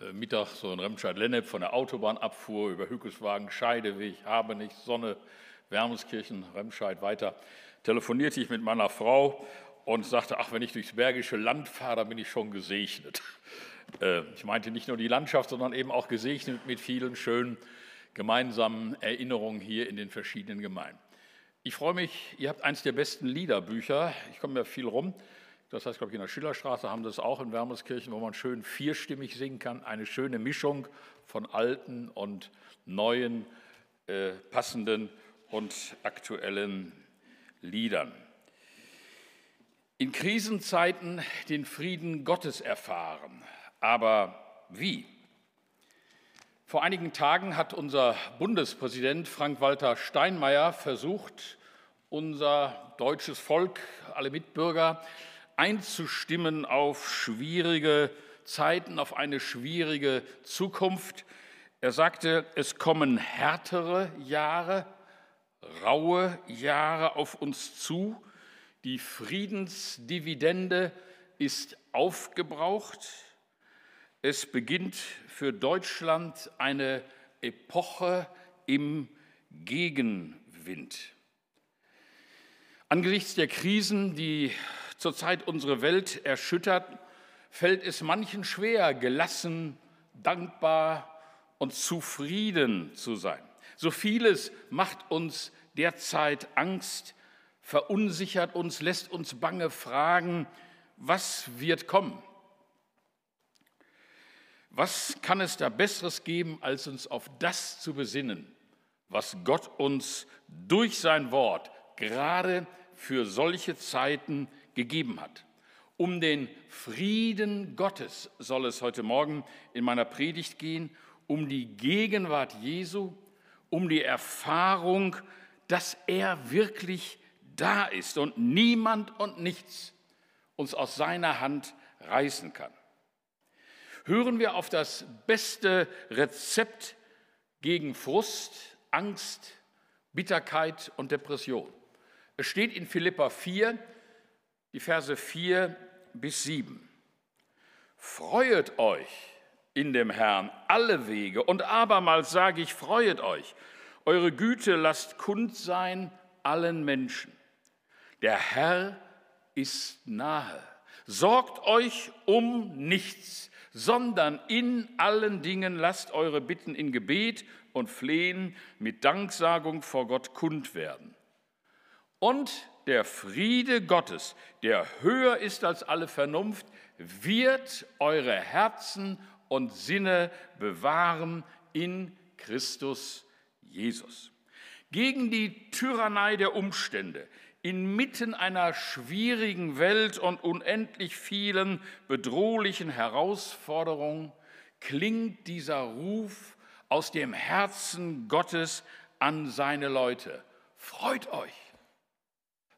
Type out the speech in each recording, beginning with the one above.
äh, Mittag so in Remscheid-Lennep von der Autobahn abfuhr über Hückeswagen, Scheideweg, Habenich, Sonne, Wermelskirchen, Remscheid weiter, telefonierte ich mit meiner Frau und sagte, ach, wenn ich durchs Bergische Land fahre, dann bin ich schon gesegnet. Äh, ich meinte nicht nur die Landschaft, sondern eben auch gesegnet mit vielen schönen gemeinsamen Erinnerungen hier in den verschiedenen Gemeinden. Ich freue mich, ihr habt eines der besten Liederbücher. Ich komme ja viel rum. Das heißt, glaube ich, in der Schillerstraße haben das auch in Wermelskirchen, wo man schön vierstimmig singen kann. Eine schöne Mischung von alten und neuen, äh, passenden und aktuellen Liedern. In Krisenzeiten den Frieden Gottes erfahren. Aber wie? Vor einigen Tagen hat unser Bundespräsident Frank-Walter Steinmeier versucht, unser deutsches Volk, alle Mitbürger, einzustimmen auf schwierige Zeiten, auf eine schwierige Zukunft. Er sagte, es kommen härtere Jahre, raue Jahre auf uns zu. Die Friedensdividende ist aufgebraucht. Es beginnt für Deutschland eine Epoche im Gegenwind. Angesichts der Krisen, die zurzeit unsere Welt erschüttert, fällt es manchen schwer, gelassen, dankbar und zufrieden zu sein. So vieles macht uns derzeit Angst, verunsichert uns, lässt uns bange fragen, was wird kommen? Was kann es da Besseres geben, als uns auf das zu besinnen, was Gott uns durch sein Wort gerade für solche Zeiten gegeben hat? Um den Frieden Gottes soll es heute Morgen in meiner Predigt gehen, um die Gegenwart Jesu, um die Erfahrung, dass er wirklich da ist und niemand und nichts uns aus seiner Hand reißen kann. Hören wir auf das beste Rezept gegen Frust, Angst, Bitterkeit und Depression. Es steht in Philippa 4, die Verse 4 bis 7. Freuet euch in dem Herrn alle Wege und abermals sage ich, freuet euch. Eure Güte lasst kund sein allen Menschen. Der Herr ist nahe. Sorgt euch um nichts, sondern in allen Dingen lasst eure Bitten in Gebet und Flehen mit Danksagung vor Gott kund werden. Und der Friede Gottes, der höher ist als alle Vernunft, wird eure Herzen und Sinne bewahren in Christus Jesus. Gegen die Tyrannei der Umstände, inmitten einer schwierigen Welt und unendlich vielen bedrohlichen Herausforderungen klingt dieser Ruf aus dem Herzen Gottes an seine Leute. Freut euch,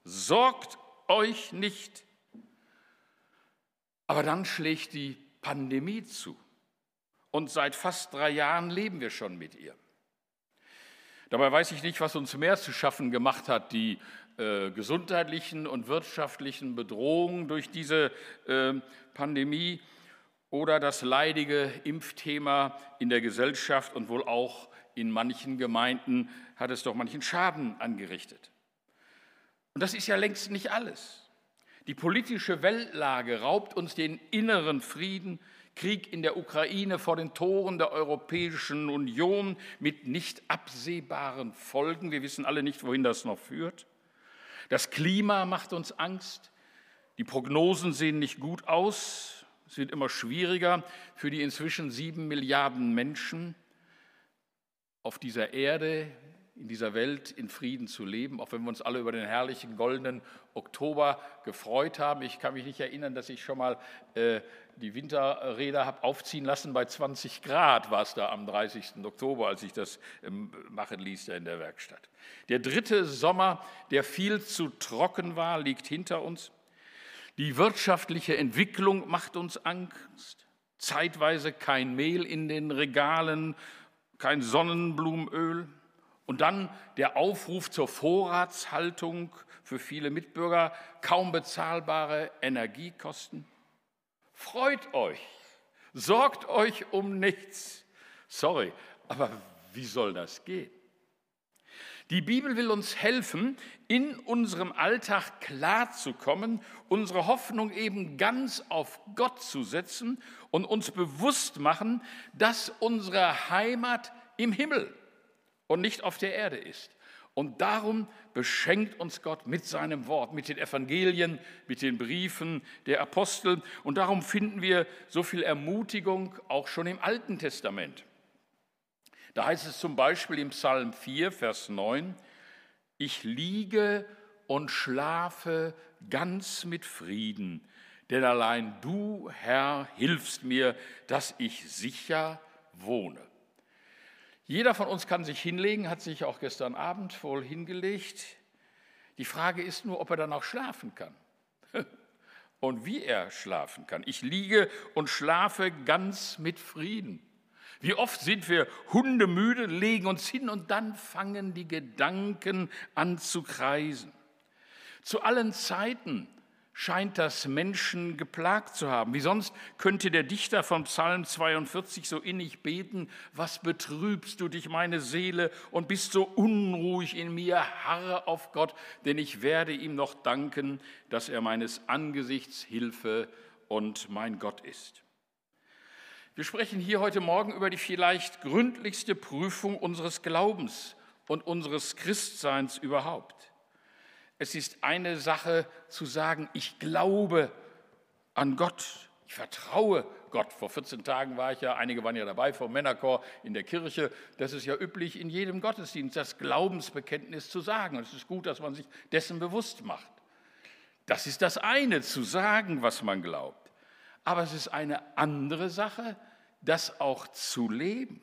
sorgt euch nicht. Aber dann schlägt die Pandemie zu. Und seit fast drei Jahren leben wir schon mit ihr. Dabei weiß ich nicht, was uns mehr zu schaffen gemacht hat, die äh, gesundheitlichen und wirtschaftlichen Bedrohungen durch diese äh, Pandemie oder das leidige Impfthema in der Gesellschaft und wohl auch in manchen Gemeinden hat es doch manchen Schaden angerichtet. Und das ist ja längst nicht alles. Die politische Weltlage raubt uns den inneren Frieden, Krieg in der Ukraine vor den Toren der Europäischen Union mit nicht absehbaren Folgen. Wir wissen alle nicht, wohin das noch führt. Das Klima macht uns Angst. Die Prognosen sehen nicht gut aus. Es wird immer schwieriger für die inzwischen sieben Milliarden Menschen auf dieser Erde, in dieser Welt in Frieden zu leben, auch wenn wir uns alle über den herrlichen goldenen Oktober gefreut haben. Ich kann mich nicht erinnern, dass ich schon mal äh, die Winterräder habe aufziehen lassen. Bei 20 Grad war es da am 30. Oktober, als ich das ähm, machen ließ da in der Werkstatt. Der dritte Sommer, der viel zu trocken war, liegt hinter uns. Die wirtschaftliche Entwicklung macht uns Angst. Zeitweise kein Mehl in den Regalen, kein Sonnenblumenöl. Und dann der Aufruf zur Vorratshaltung für viele Mitbürger, kaum bezahlbare Energiekosten. Freut euch, Sorgt euch um nichts. Sorry, aber wie soll das gehen? Die Bibel will uns helfen, in unserem Alltag klarzukommen, unsere Hoffnung eben ganz auf Gott zu setzen und uns bewusst machen, dass unsere Heimat im Himmel und nicht auf der Erde ist. Und darum beschenkt uns Gott mit seinem Wort, mit den Evangelien, mit den Briefen der Apostel. Und darum finden wir so viel Ermutigung auch schon im Alten Testament. Da heißt es zum Beispiel im Psalm 4, Vers 9, ich liege und schlafe ganz mit Frieden, denn allein du, Herr, hilfst mir, dass ich sicher wohne. Jeder von uns kann sich hinlegen, hat sich auch gestern Abend wohl hingelegt. Die Frage ist nur, ob er dann auch schlafen kann und wie er schlafen kann. Ich liege und schlafe ganz mit Frieden. Wie oft sind wir hundemüde, legen uns hin und dann fangen die Gedanken an zu kreisen. Zu allen Zeiten scheint das Menschen geplagt zu haben. Wie sonst könnte der Dichter von Psalm 42 so innig beten, was betrübst du dich, meine Seele, und bist so unruhig in mir, harre auf Gott, denn ich werde ihm noch danken, dass er meines Angesichts Hilfe und mein Gott ist. Wir sprechen hier heute Morgen über die vielleicht gründlichste Prüfung unseres Glaubens und unseres Christseins überhaupt. Es ist eine Sache zu sagen, ich glaube an Gott, ich vertraue Gott. Vor 14 Tagen war ich ja, einige waren ja dabei vom Männerchor in der Kirche. Das ist ja üblich in jedem Gottesdienst, das Glaubensbekenntnis zu sagen. Und es ist gut, dass man sich dessen bewusst macht. Das ist das eine, zu sagen, was man glaubt. Aber es ist eine andere Sache, das auch zu leben.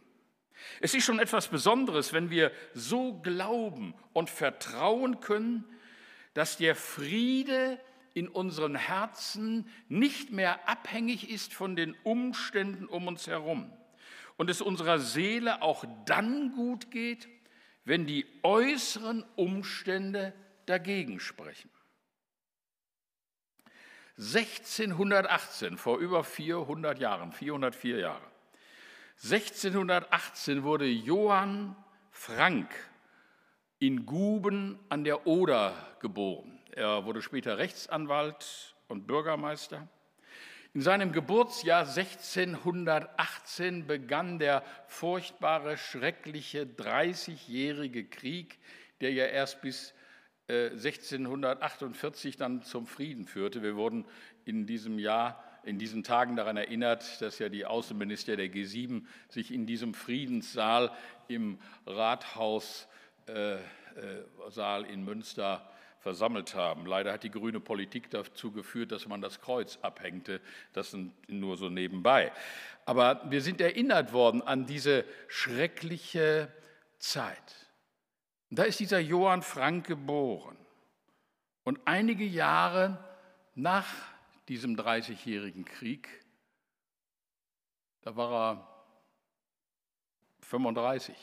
Es ist schon etwas Besonderes, wenn wir so glauben und vertrauen können, dass der Friede in unseren Herzen nicht mehr abhängig ist von den Umständen um uns herum und es unserer Seele auch dann gut geht, wenn die äußeren Umstände dagegen sprechen. 1618, vor über 400 Jahren, 404 Jahre, 1618 wurde Johann Frank in Guben an der Oder geboren. Er wurde später Rechtsanwalt und Bürgermeister. In seinem Geburtsjahr 1618 begann der furchtbare, schreckliche 30-jährige Krieg, der ja erst bis 1648 äh, dann zum Frieden führte. Wir wurden in diesem Jahr, in diesen Tagen daran erinnert, dass ja die Außenminister der G7 sich in diesem Friedenssaal im Rathaus Saal in Münster versammelt haben. Leider hat die grüne Politik dazu geführt, dass man das Kreuz abhängte. Das sind nur so nebenbei. Aber wir sind erinnert worden an diese schreckliche Zeit. da ist dieser Johann Frank geboren. Und einige Jahre nach diesem Dreißigjährigen Krieg, da war er 35,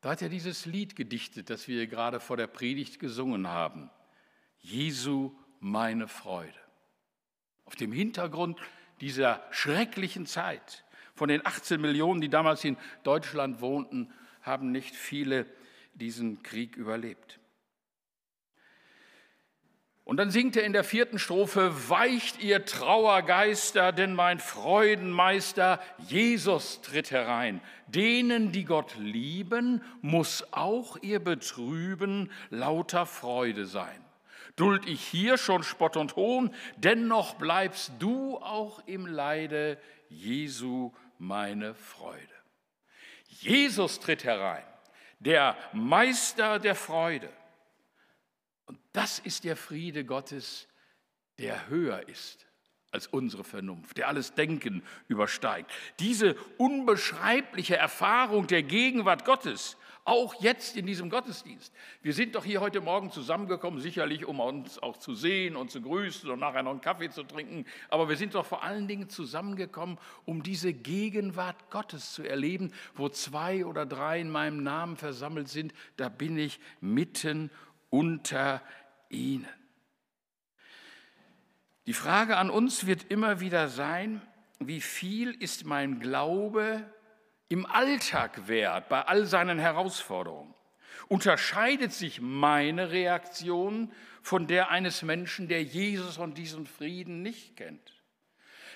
da hat er dieses Lied gedichtet, das wir gerade vor der Predigt gesungen haben. Jesu, meine Freude. Auf dem Hintergrund dieser schrecklichen Zeit. Von den 18 Millionen, die damals in Deutschland wohnten, haben nicht viele diesen Krieg überlebt. Und dann singt er in der vierten Strophe, weicht ihr Trauergeister, denn mein Freudenmeister Jesus tritt herein. Denen, die Gott lieben, muss auch ihr Betrüben lauter Freude sein. Duld ich hier schon Spott und Hohn, dennoch bleibst du auch im Leide, Jesu meine Freude. Jesus tritt herein, der Meister der Freude. Das ist der Friede Gottes, der höher ist als unsere Vernunft, der alles Denken übersteigt. Diese unbeschreibliche Erfahrung der Gegenwart Gottes, auch jetzt in diesem Gottesdienst. Wir sind doch hier heute Morgen zusammengekommen, sicherlich um uns auch zu sehen und zu grüßen und nachher noch einen Kaffee zu trinken, aber wir sind doch vor allen Dingen zusammengekommen, um diese Gegenwart Gottes zu erleben, wo zwei oder drei in meinem Namen versammelt sind, da bin ich mitten unter ihnen. Die Frage an uns wird immer wieder sein, wie viel ist mein Glaube im Alltag wert, bei all seinen Herausforderungen? Unterscheidet sich meine Reaktion von der eines Menschen, der Jesus und diesen Frieden nicht kennt?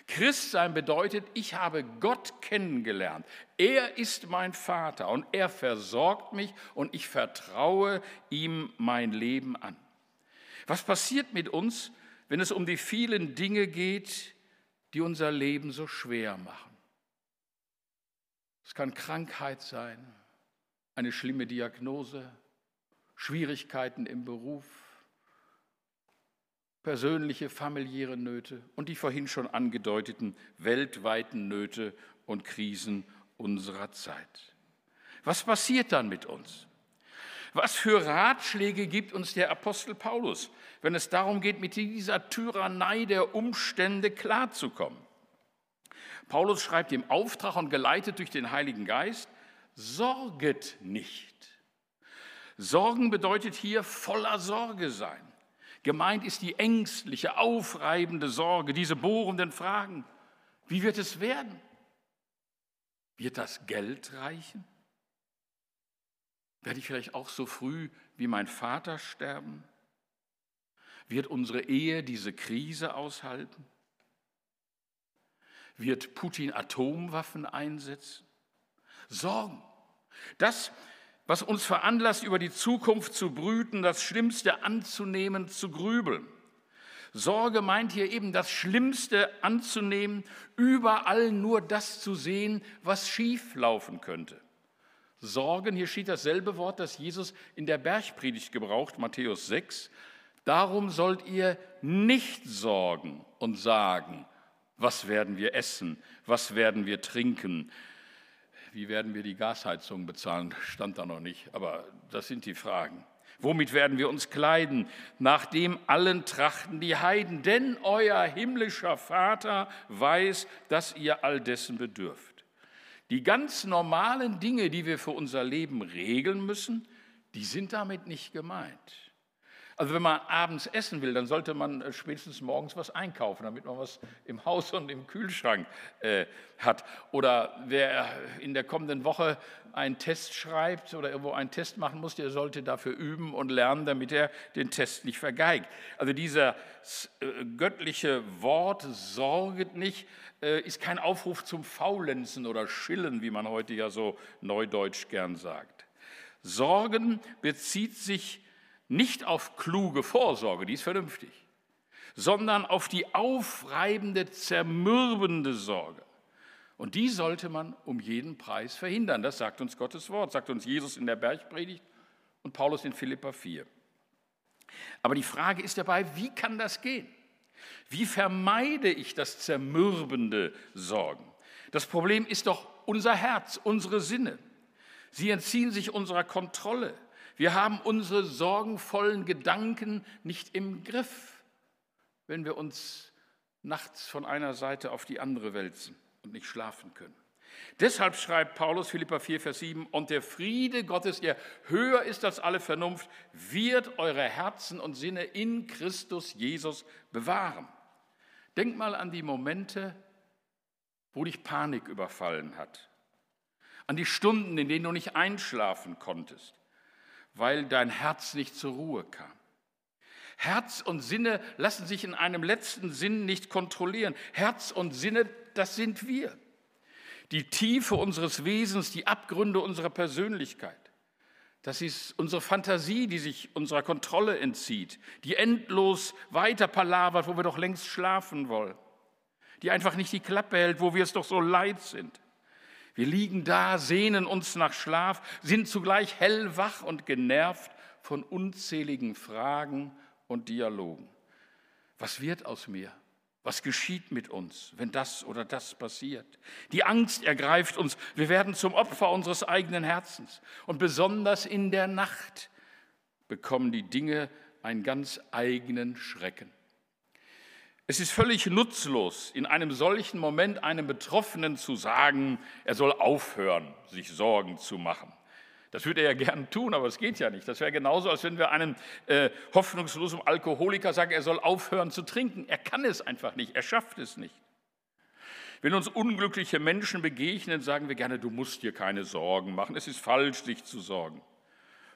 Christsein bedeutet, ich habe Gott kennengelernt. Er ist mein Vater und er versorgt mich und ich vertraue ihm mein Leben an. Was passiert mit uns, wenn es um die vielen Dinge geht, die unser Leben so schwer machen? Es kann Krankheit sein, eine schlimme Diagnose, Schwierigkeiten im Beruf, persönliche, familiäre Nöte und die vorhin schon angedeuteten weltweiten Nöte und Krisen unserer Zeit. Was passiert dann mit uns? Was für Ratschläge gibt uns der Apostel Paulus, wenn es darum geht, mit dieser Tyrannei der Umstände klarzukommen? Paulus schreibt im Auftrag und geleitet durch den Heiligen Geist, sorget nicht. Sorgen bedeutet hier voller Sorge sein. Gemeint ist die ängstliche, aufreibende Sorge, diese bohrenden Fragen. Wie wird es werden? Wird das Geld reichen? Werde ich vielleicht auch so früh wie mein Vater sterben? Wird unsere Ehe diese Krise aushalten? Wird Putin Atomwaffen einsetzen? Sorgen. Das was uns veranlasst, über die Zukunft zu brüten, das Schlimmste anzunehmen, zu grübeln. Sorge meint hier eben das Schlimmste anzunehmen, überall nur das zu sehen, was schief laufen könnte. Sorgen, hier steht dasselbe Wort, das Jesus in der Bergpredigt gebraucht, Matthäus 6. Darum sollt ihr nicht sorgen und sagen, was werden wir essen, was werden wir trinken, wie werden wir die Gasheizung bezahlen? Stand da noch nicht, aber das sind die Fragen. Womit werden wir uns kleiden? Nach dem allen trachten die Heiden, denn euer himmlischer Vater weiß, dass ihr all dessen bedürft. Die ganz normalen Dinge, die wir für unser Leben regeln müssen, die sind damit nicht gemeint. Also wenn man abends essen will, dann sollte man äh, spätestens morgens was einkaufen, damit man was im Haus und im Kühlschrank äh, hat. Oder wer in der kommenden Woche einen Test schreibt oder irgendwo einen Test machen muss, der sollte dafür üben und lernen, damit er den Test nicht vergeigt. Also dieser äh, göttliche Wort sorget nicht, äh, ist kein Aufruf zum Faulenzen oder Schillen, wie man heute ja so neudeutsch gern sagt. Sorgen bezieht sich nicht auf kluge Vorsorge, die ist vernünftig, sondern auf die aufreibende, zermürbende Sorge. Und die sollte man um jeden Preis verhindern. Das sagt uns Gottes Wort, sagt uns Jesus in der Bergpredigt und Paulus in Philippa 4. Aber die Frage ist dabei, wie kann das gehen? Wie vermeide ich das zermürbende Sorgen? Das Problem ist doch unser Herz, unsere Sinne. Sie entziehen sich unserer Kontrolle. Wir haben unsere sorgenvollen Gedanken nicht im Griff, wenn wir uns nachts von einer Seite auf die andere wälzen und nicht schlafen können. Deshalb schreibt Paulus Philippa 4, Vers 7, und der Friede Gottes, der höher ist als alle Vernunft, wird eure Herzen und Sinne in Christus Jesus bewahren. Denk mal an die Momente, wo dich Panik überfallen hat, an die Stunden, in denen du nicht einschlafen konntest, weil dein Herz nicht zur Ruhe kam. Herz und Sinne lassen sich in einem letzten Sinn nicht kontrollieren. Herz und Sinne, das sind wir. Die Tiefe unseres Wesens, die Abgründe unserer Persönlichkeit. Das ist unsere Fantasie, die sich unserer Kontrolle entzieht, die endlos weiter palavert, wo wir doch längst schlafen wollen, die einfach nicht die Klappe hält, wo wir es doch so leid sind. Wir liegen da, sehnen uns nach Schlaf, sind zugleich hellwach und genervt von unzähligen Fragen und Dialogen. Was wird aus mir? Was geschieht mit uns, wenn das oder das passiert? Die Angst ergreift uns. Wir werden zum Opfer unseres eigenen Herzens. Und besonders in der Nacht bekommen die Dinge einen ganz eigenen Schrecken. Es ist völlig nutzlos, in einem solchen Moment einem Betroffenen zu sagen, er soll aufhören, sich Sorgen zu machen. Das würde er ja gern tun, aber es geht ja nicht. Das wäre genauso, als wenn wir einem äh, hoffnungslosen Alkoholiker sagen, er soll aufhören zu trinken. Er kann es einfach nicht, er schafft es nicht. Wenn uns unglückliche Menschen begegnen, sagen wir gerne, du musst dir keine Sorgen machen. Es ist falsch, sich zu sorgen.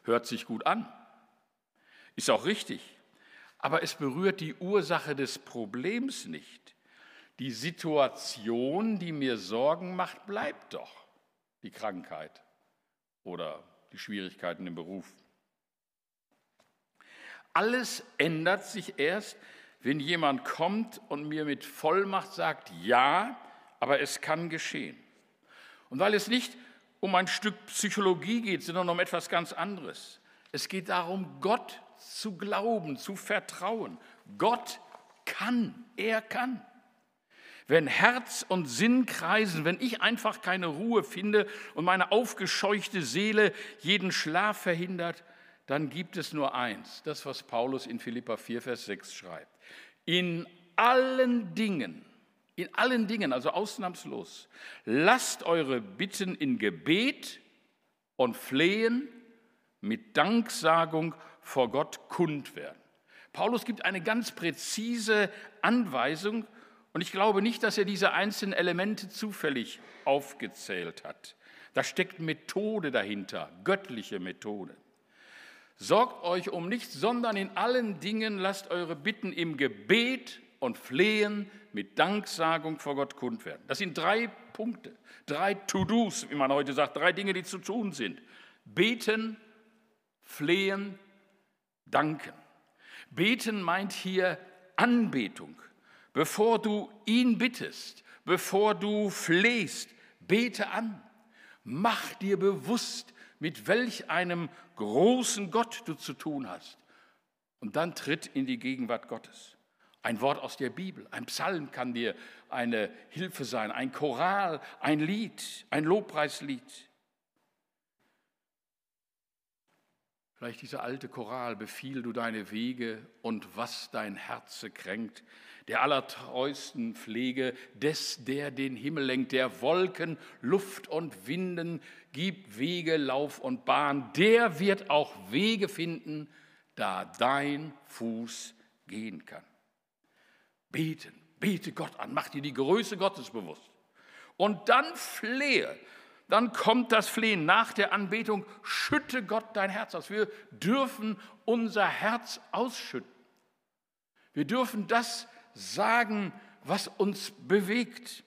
Hört sich gut an. Ist auch richtig. Aber es berührt die Ursache des Problems nicht. Die Situation, die mir Sorgen macht, bleibt doch. Die Krankheit oder die Schwierigkeiten im Beruf. Alles ändert sich erst, wenn jemand kommt und mir mit Vollmacht sagt, ja, aber es kann geschehen. Und weil es nicht um ein Stück Psychologie geht, sondern um etwas ganz anderes. Es geht darum, Gott zu glauben, zu vertrauen. Gott kann, er kann. Wenn Herz und Sinn kreisen, wenn ich einfach keine Ruhe finde und meine aufgescheuchte Seele jeden Schlaf verhindert, dann gibt es nur eins, das, was Paulus in Philippa 4, Vers 6 schreibt. In allen Dingen, in allen Dingen, also ausnahmslos, lasst eure Bitten in Gebet und Flehen mit Danksagung vor Gott kund werden. Paulus gibt eine ganz präzise Anweisung und ich glaube nicht, dass er diese einzelnen Elemente zufällig aufgezählt hat. Da steckt Methode dahinter, göttliche Methode. Sorgt euch um nichts, sondern in allen Dingen lasst eure Bitten im Gebet und Flehen mit Danksagung vor Gott kund werden. Das sind drei Punkte, drei To-Dos, wie man heute sagt, drei Dinge, die zu tun sind. Beten, flehen, danken. Beten meint hier Anbetung. Bevor du ihn bittest, bevor du flehst, bete an. Mach dir bewusst, mit welch einem großen Gott du zu tun hast. Und dann tritt in die Gegenwart Gottes. Ein Wort aus der Bibel, ein Psalm kann dir eine Hilfe sein, ein Choral, ein Lied, ein Lobpreislied. Vielleicht dieser alte Choral, befiehl du deine Wege und was dein Herze kränkt, der allertreuesten Pflege des, der den Himmel lenkt, der Wolken, Luft und Winden gibt, Wege, Lauf und Bahn, der wird auch Wege finden, da dein Fuß gehen kann. Beten, bete Gott an, mach dir die Größe Gottes bewusst. Und dann flehe, dann kommt das Flehen nach der Anbetung, schütte Gott dein Herz aus. Wir dürfen unser Herz ausschütten. Wir dürfen das sagen, was uns bewegt.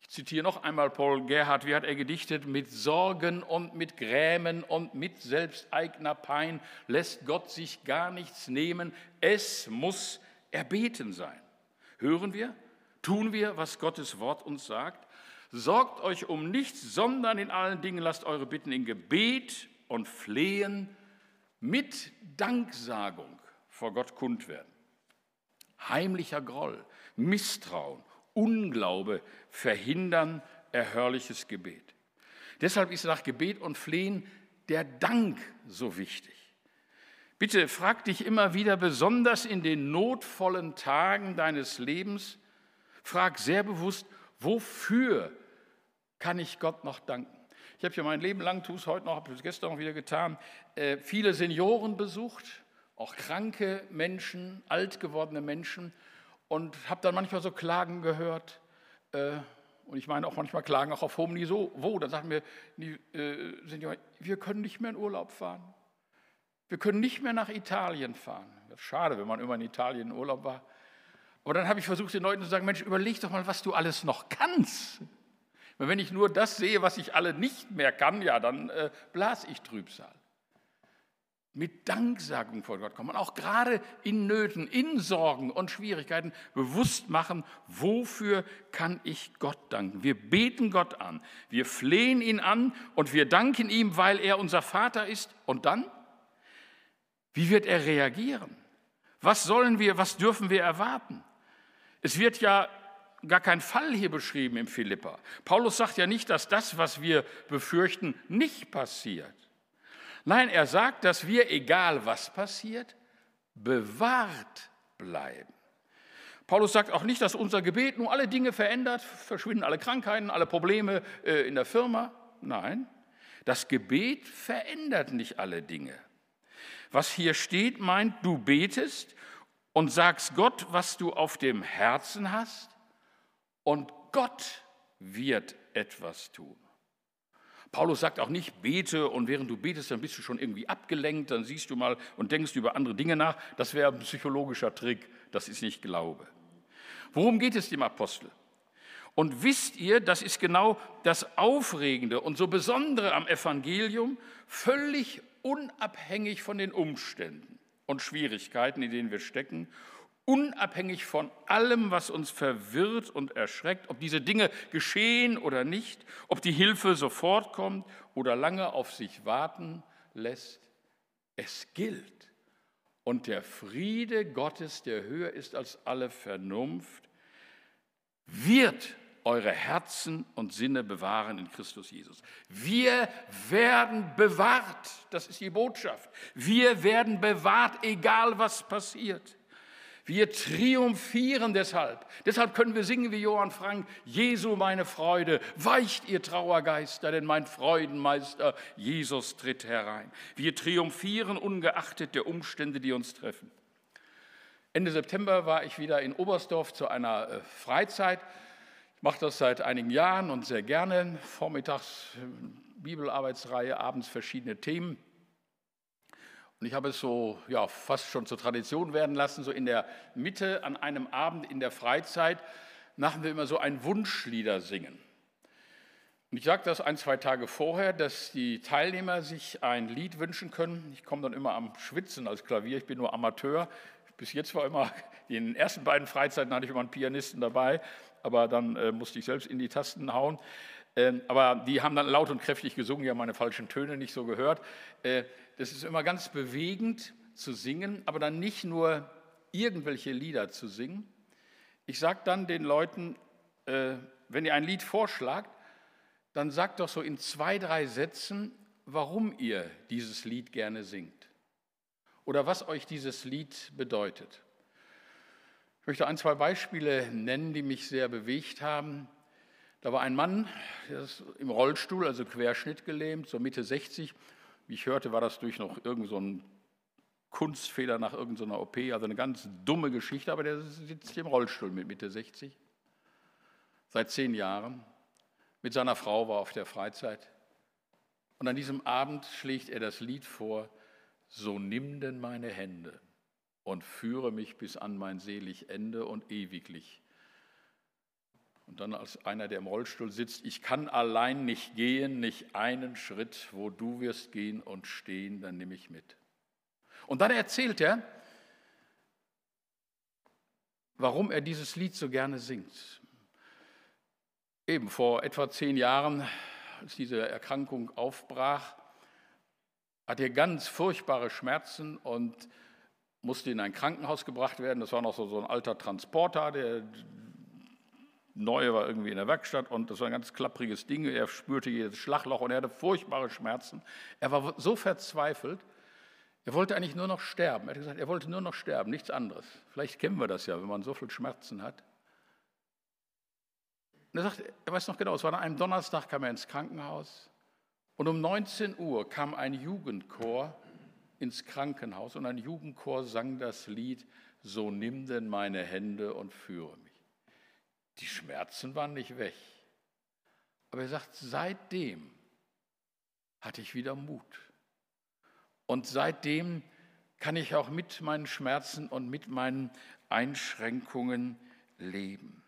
Ich zitiere noch einmal Paul Gerhard, wie hat er gedichtet, mit Sorgen und mit Grämen und mit selbsteigener Pein lässt Gott sich gar nichts nehmen, es muss erbeten sein. Hören wir, tun wir, was Gottes Wort uns sagt? Sorgt euch um nichts, sondern in allen Dingen lasst eure Bitten in Gebet und Flehen mit Danksagung vor Gott kund werden. Heimlicher Groll, Misstrauen, Unglaube verhindern erhörliches Gebet. Deshalb ist nach Gebet und Flehen der Dank so wichtig. Bitte frag dich immer wieder, besonders in den notvollen Tagen deines Lebens, frag sehr bewusst, Wofür kann ich Gott noch danken? Ich habe ja mein Leben lang, tue es heute noch, habe es gestern auch wieder getan, äh, viele Senioren besucht, auch kranke Menschen, alt gewordene Menschen und habe dann manchmal so Klagen gehört. Äh, und ich meine auch manchmal Klagen auch auf hohem Niveau. Dann sagen wir, die äh, Senioren, wir können nicht mehr in Urlaub fahren. Wir können nicht mehr nach Italien fahren. Das ist schade, wenn man immer in Italien in Urlaub war. Aber dann habe ich versucht, den Leuten zu sagen, Mensch, überleg doch mal, was du alles noch kannst. Wenn ich nur das sehe, was ich alle nicht mehr kann, ja, dann äh, blas ich Trübsal. Mit Danksagung vor Gott kommen und auch gerade in Nöten, in Sorgen und Schwierigkeiten bewusst machen, wofür kann ich Gott danken. Wir beten Gott an, wir flehen ihn an und wir danken ihm, weil er unser Vater ist. Und dann? Wie wird er reagieren? Was sollen wir, was dürfen wir erwarten? Es wird ja gar kein Fall hier beschrieben im Philippa. Paulus sagt ja nicht, dass das, was wir befürchten, nicht passiert. Nein, er sagt, dass wir, egal was passiert, bewahrt bleiben. Paulus sagt auch nicht, dass unser Gebet nun alle Dinge verändert, verschwinden alle Krankheiten, alle Probleme äh, in der Firma. Nein, das Gebet verändert nicht alle Dinge. Was hier steht, meint, du betest und sagst Gott, was du auf dem Herzen hast, und Gott wird etwas tun. Paulus sagt auch nicht, bete und während du betest, dann bist du schon irgendwie abgelenkt, dann siehst du mal und denkst über andere Dinge nach. Das wäre ein psychologischer Trick, das ist nicht Glaube. Worum geht es dem Apostel? Und wisst ihr, das ist genau das Aufregende und so Besondere am Evangelium, völlig unabhängig von den Umständen und Schwierigkeiten, in denen wir stecken unabhängig von allem, was uns verwirrt und erschreckt, ob diese Dinge geschehen oder nicht, ob die Hilfe sofort kommt oder lange auf sich warten lässt. Es gilt. Und der Friede Gottes, der höher ist als alle Vernunft, wird eure Herzen und Sinne bewahren in Christus Jesus. Wir werden bewahrt, das ist die Botschaft. Wir werden bewahrt, egal was passiert. Wir triumphieren deshalb. Deshalb können wir singen wie Johann Frank, Jesu meine Freude, weicht ihr Trauergeister, denn mein Freudenmeister Jesus tritt herein. Wir triumphieren ungeachtet der Umstände, die uns treffen. Ende September war ich wieder in Oberstdorf zu einer äh, Freizeit. Ich mache das seit einigen Jahren und sehr gerne. Vormittags äh, Bibelarbeitsreihe, abends verschiedene Themen. Und ich habe es so ja, fast schon zur Tradition werden lassen, so in der Mitte an einem Abend in der Freizeit machen wir immer so ein Wunschlieder singen. Und ich sage das ein, zwei Tage vorher, dass die Teilnehmer sich ein Lied wünschen können. Ich komme dann immer am Schwitzen als Klavier, ich bin nur Amateur. Bis jetzt war immer, in den ersten beiden Freizeiten hatte ich immer einen Pianisten dabei, aber dann äh, musste ich selbst in die Tasten hauen. Ähm, aber die haben dann laut und kräftig gesungen, die haben meine falschen Töne nicht so gehört. Äh, das ist immer ganz bewegend zu singen, aber dann nicht nur irgendwelche Lieder zu singen. Ich sage dann den Leuten, äh, wenn ihr ein Lied vorschlagt, dann sagt doch so in zwei, drei Sätzen, warum ihr dieses Lied gerne singt oder was euch dieses Lied bedeutet. Ich möchte ein, zwei Beispiele nennen, die mich sehr bewegt haben. Da war ein Mann, der ist im Rollstuhl, also Querschnitt gelähmt, so Mitte 60. Wie ich hörte, war das durch noch irgendeinen so Kunstfehler nach irgendeiner OP, also eine ganz dumme Geschichte, aber der sitzt im Rollstuhl mit Mitte 60, seit zehn Jahren. Mit seiner Frau war auf der Freizeit. Und an diesem Abend schlägt er das Lied vor, so nimm denn meine Hände und führe mich bis an mein selig Ende und ewiglich und dann als einer, der im Rollstuhl sitzt, ich kann allein nicht gehen, nicht einen Schritt, wo du wirst gehen und stehen, dann nehme ich mit. Und dann erzählt er, warum er dieses Lied so gerne singt. Eben vor etwa zehn Jahren, als diese Erkrankung aufbrach, hat er ganz furchtbare Schmerzen und musste in ein Krankenhaus gebracht werden. Das war noch so, so ein alter Transporter, der neue war irgendwie in der Werkstatt und das war ein ganz klappriges Ding. Er spürte jedes Schlagloch und er hatte furchtbare Schmerzen. Er war so verzweifelt, er wollte eigentlich nur noch sterben. Er hat gesagt, er wollte nur noch sterben, nichts anderes. Vielleicht kennen wir das ja, wenn man so viel Schmerzen hat. Und er sagt, er weiß noch genau, es war an einem Donnerstag, kam er ins Krankenhaus und um 19 Uhr kam ein Jugendchor ins Krankenhaus und ein Jugendchor sang das Lied, so nimm denn meine Hände und führe mich. Die Schmerzen waren nicht weg. Aber er sagt, seitdem hatte ich wieder Mut. Und seitdem kann ich auch mit meinen Schmerzen und mit meinen Einschränkungen leben.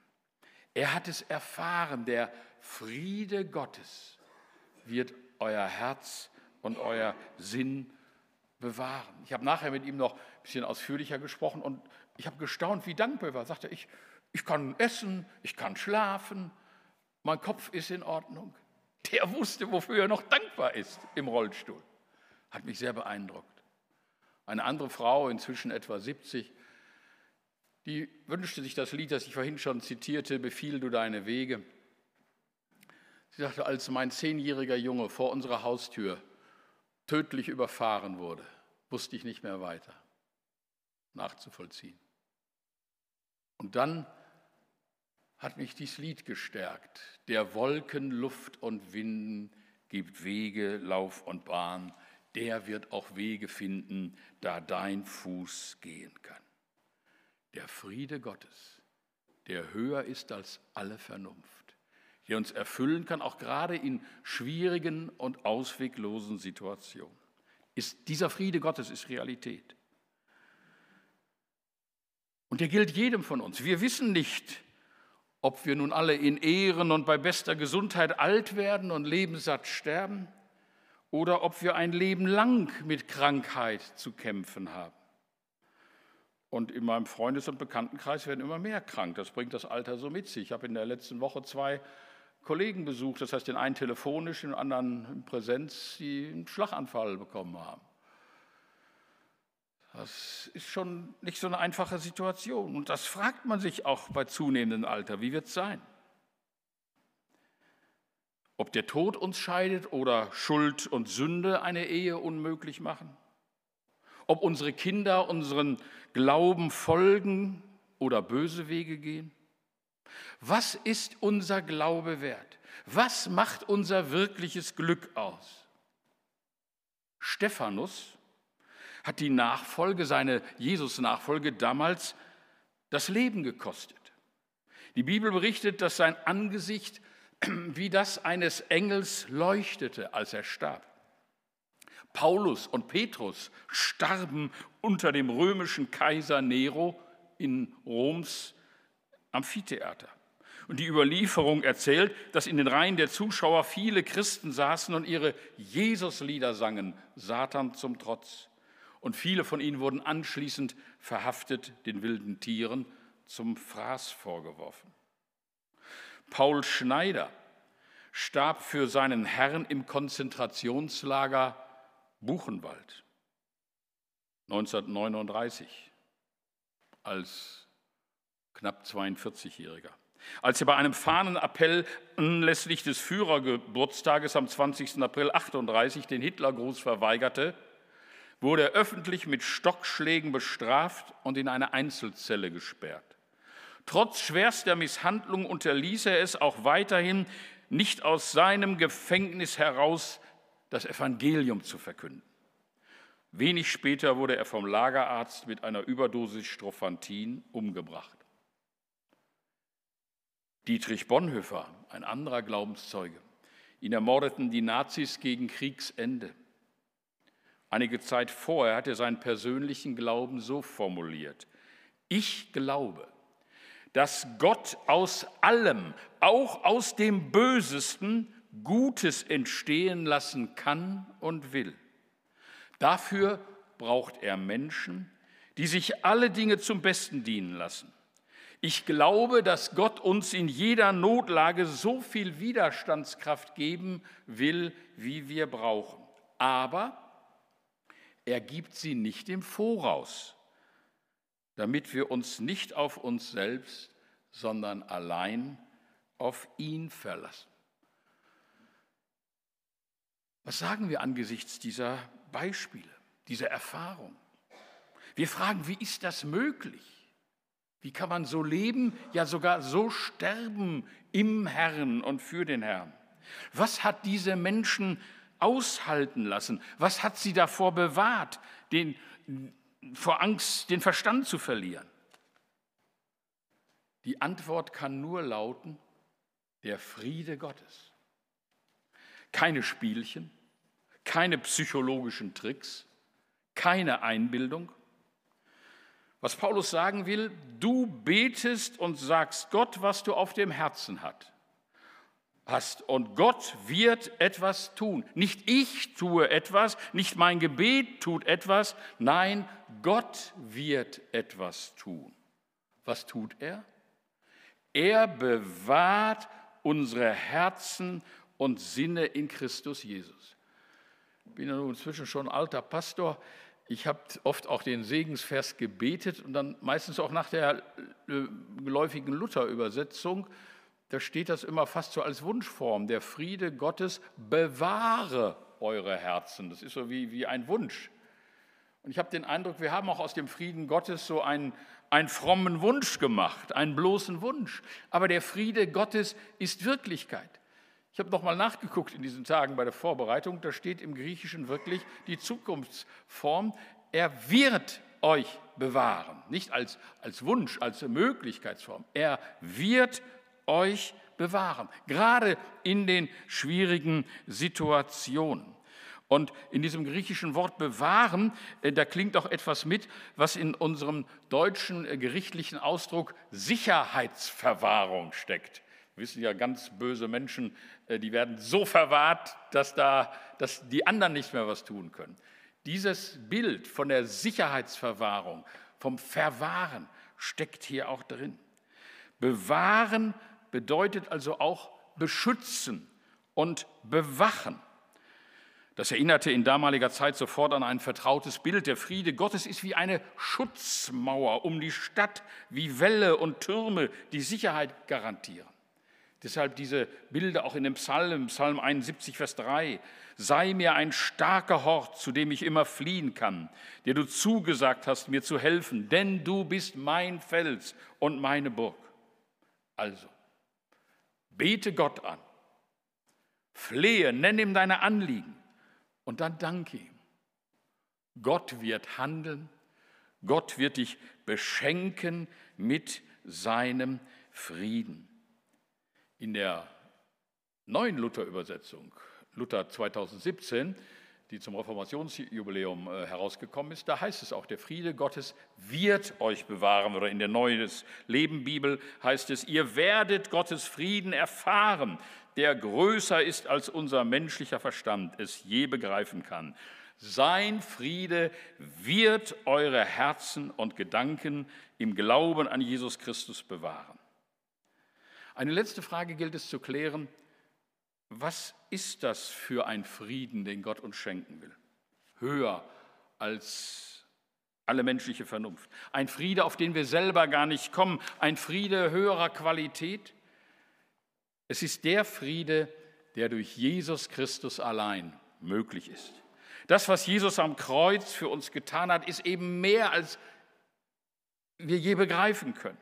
Er hat es erfahren, der Friede Gottes wird euer Herz und euer Sinn bewahren. Ich habe nachher mit ihm noch ein bisschen ausführlicher gesprochen und ich habe gestaunt, wie dankbar er war. Sagte ich, ich kann essen, ich kann schlafen, mein Kopf ist in Ordnung. Der wusste, wofür er noch dankbar ist im Rollstuhl. Hat mich sehr beeindruckt. Eine andere Frau, inzwischen etwa 70, die wünschte sich das Lied, das ich vorhin schon zitierte, Befiehl du deine Wege. Sie sagte, als mein zehnjähriger Junge vor unserer Haustür tödlich überfahren wurde, wusste ich nicht mehr weiter nachzuvollziehen. Und dann hat mich dies Lied gestärkt. Der Wolken, Luft und Winden gibt Wege, Lauf und Bahn. Der wird auch Wege finden, da dein Fuß gehen kann. Der Friede Gottes der höher ist als alle Vernunft, der uns erfüllen kann, auch gerade in schwierigen und ausweglosen Situationen. Ist, dieser Friede Gottes ist Realität. Und der gilt jedem von uns. Wir wissen nicht, ob wir nun alle in Ehren und bei bester Gesundheit alt werden und lebenssatt sterben oder ob wir ein Leben lang mit Krankheit zu kämpfen haben. Und in meinem Freundes- und Bekanntenkreis werden immer mehr krank. Das bringt das Alter so mit sich. Ich habe in der letzten Woche zwei Kollegen besucht, das heißt den einen telefonisch, den anderen in Präsenz, die einen Schlaganfall bekommen haben. Das ist schon nicht so eine einfache Situation. Und das fragt man sich auch bei zunehmendem Alter. Wie wird es sein? Ob der Tod uns scheidet oder Schuld und Sünde eine Ehe unmöglich machen? Ob unsere Kinder unseren Glauben folgen oder böse Wege gehen? Was ist unser Glaube wert? Was macht unser wirkliches Glück aus? Stephanus hat die Nachfolge, seine Jesus-Nachfolge damals das Leben gekostet. Die Bibel berichtet, dass sein Angesicht wie das eines Engels leuchtete, als er starb. Paulus und Petrus starben unter dem römischen Kaiser Nero in Roms Amphitheater. Und die Überlieferung erzählt, dass in den Reihen der Zuschauer viele Christen saßen und ihre Jesuslieder sangen, Satan zum Trotz. Und viele von ihnen wurden anschließend verhaftet, den wilden Tieren zum Fraß vorgeworfen. Paul Schneider starb für seinen Herrn im Konzentrationslager Buchenwald 1939 als knapp 42-Jähriger. Als er bei einem Fahnenappell anlässlich des Führergeburtstages am 20. April 38 den Hitlergruß verweigerte, wurde er öffentlich mit Stockschlägen bestraft und in eine Einzelzelle gesperrt. Trotz schwerster Misshandlung unterließ er es auch weiterhin, nicht aus seinem Gefängnis heraus das Evangelium zu verkünden. Wenig später wurde er vom Lagerarzt mit einer Überdosis Strophantin umgebracht. Dietrich Bonhoeffer, ein anderer Glaubenszeuge, ihn ermordeten die Nazis gegen Kriegsende. Einige Zeit vorher hat er seinen persönlichen Glauben so formuliert. Ich glaube, dass Gott aus allem, auch aus dem Bösesten, Gutes entstehen lassen kann und will. Dafür braucht er Menschen, die sich alle Dinge zum Besten dienen lassen. Ich glaube, dass Gott uns in jeder Notlage so viel Widerstandskraft geben will, wie wir brauchen. Aber er gibt sie nicht im Voraus, damit wir uns nicht auf uns selbst, sondern allein auf ihn verlassen. Was sagen wir angesichts dieser Beispiele, dieser Erfahrung? Wir fragen, wie ist das möglich? Wie kann man so leben, ja sogar so sterben im Herrn und für den Herrn? Was hat diese Menschen aushalten lassen? Was hat sie davor bewahrt, den, vor Angst den Verstand zu verlieren? Die Antwort kann nur lauten, der Friede Gottes. Keine Spielchen, keine psychologischen Tricks, keine Einbildung. Was Paulus sagen will, du betest und sagst Gott, was du auf dem Herzen hast hast. Und Gott wird etwas tun. Nicht ich tue etwas, nicht mein Gebet tut etwas, nein, Gott wird etwas tun. Was tut er? Er bewahrt unsere Herzen und Sinne in Christus Jesus. Ich bin ja nun inzwischen schon alter Pastor. Ich habe oft auch den Segensvers gebetet und dann meistens auch nach der äh, geläufigen Luther-Übersetzung da steht das immer fast so als Wunschform. Der Friede Gottes bewahre eure Herzen. Das ist so wie, wie ein Wunsch. Und ich habe den Eindruck, wir haben auch aus dem Frieden Gottes so einen, einen frommen Wunsch gemacht, einen bloßen Wunsch. Aber der Friede Gottes ist Wirklichkeit. Ich habe nochmal nachgeguckt in diesen Tagen bei der Vorbereitung. Da steht im Griechischen wirklich die Zukunftsform. Er wird euch bewahren. Nicht als, als Wunsch, als Möglichkeitsform. Er wird euch bewahren, gerade in den schwierigen Situationen. Und in diesem griechischen Wort bewahren, äh, da klingt auch etwas mit, was in unserem deutschen äh, gerichtlichen Ausdruck Sicherheitsverwahrung steckt. Wir wissen ja, ganz böse Menschen, äh, die werden so verwahrt, dass, da, dass die anderen nicht mehr was tun können. Dieses Bild von der Sicherheitsverwahrung, vom Verwahren steckt hier auch drin. Bewahren bedeutet also auch beschützen und bewachen. Das erinnerte in damaliger Zeit sofort an ein vertrautes Bild. Der Friede Gottes ist wie eine Schutzmauer um die Stadt, wie Wälle und Türme, die Sicherheit garantieren. Deshalb diese Bilder auch in dem Psalm, Psalm 71, Vers 3. Sei mir ein starker Hort, zu dem ich immer fliehen kann, der du zugesagt hast, mir zu helfen, denn du bist mein Fels und meine Burg. Also, bete Gott an, flehe, nenn ihm deine Anliegen und dann danke ihm. Gott wird handeln, Gott wird dich beschenken mit seinem Frieden. In der neuen Luther-Übersetzung, Luther 2017, die zum Reformationsjubiläum äh, herausgekommen ist, da heißt es auch, der Friede Gottes wird euch bewahren. Oder in der Neues Leben Bibel heißt es, ihr werdet Gottes Frieden erfahren, der größer ist, als unser menschlicher Verstand es je begreifen kann. Sein Friede wird eure Herzen und Gedanken im Glauben an Jesus Christus bewahren. Eine letzte Frage gilt es zu klären. Was ist das für ein Frieden, den Gott uns schenken will? Höher als alle menschliche Vernunft. Ein Friede, auf den wir selber gar nicht kommen. Ein Friede höherer Qualität. Es ist der Friede, der durch Jesus Christus allein möglich ist. Das, was Jesus am Kreuz für uns getan hat, ist eben mehr, als wir je begreifen können.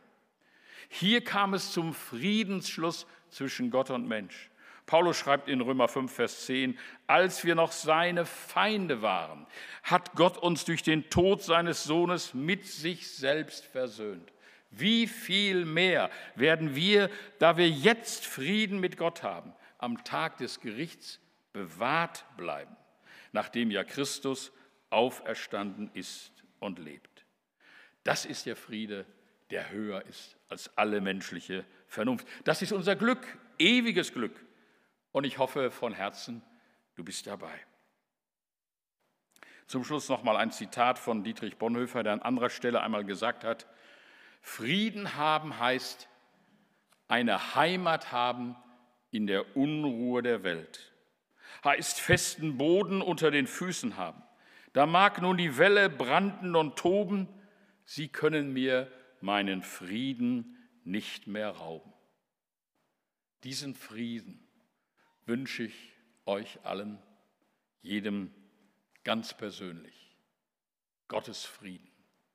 Hier kam es zum Friedensschluss zwischen Gott und Mensch. Paulus schreibt in Römer 5, Vers 10, als wir noch seine Feinde waren, hat Gott uns durch den Tod seines Sohnes mit sich selbst versöhnt. Wie viel mehr werden wir, da wir jetzt Frieden mit Gott haben, am Tag des Gerichts bewahrt bleiben, nachdem ja Christus auferstanden ist und lebt. Das ist der Friede, der höher ist als alle menschliche Vernunft. Das ist unser Glück, ewiges Glück. Und ich hoffe von Herzen, du bist dabei. Zum Schluss noch mal ein Zitat von Dietrich Bonhoeffer, der an anderer Stelle einmal gesagt hat: Frieden haben heißt eine Heimat haben in der Unruhe der Welt. Heißt festen Boden unter den Füßen haben. Da mag nun die Welle branden und toben, sie können mir meinen Frieden nicht mehr rauben. Diesen Frieden wünsche ich euch allen, jedem ganz persönlich. Gottes Frieden.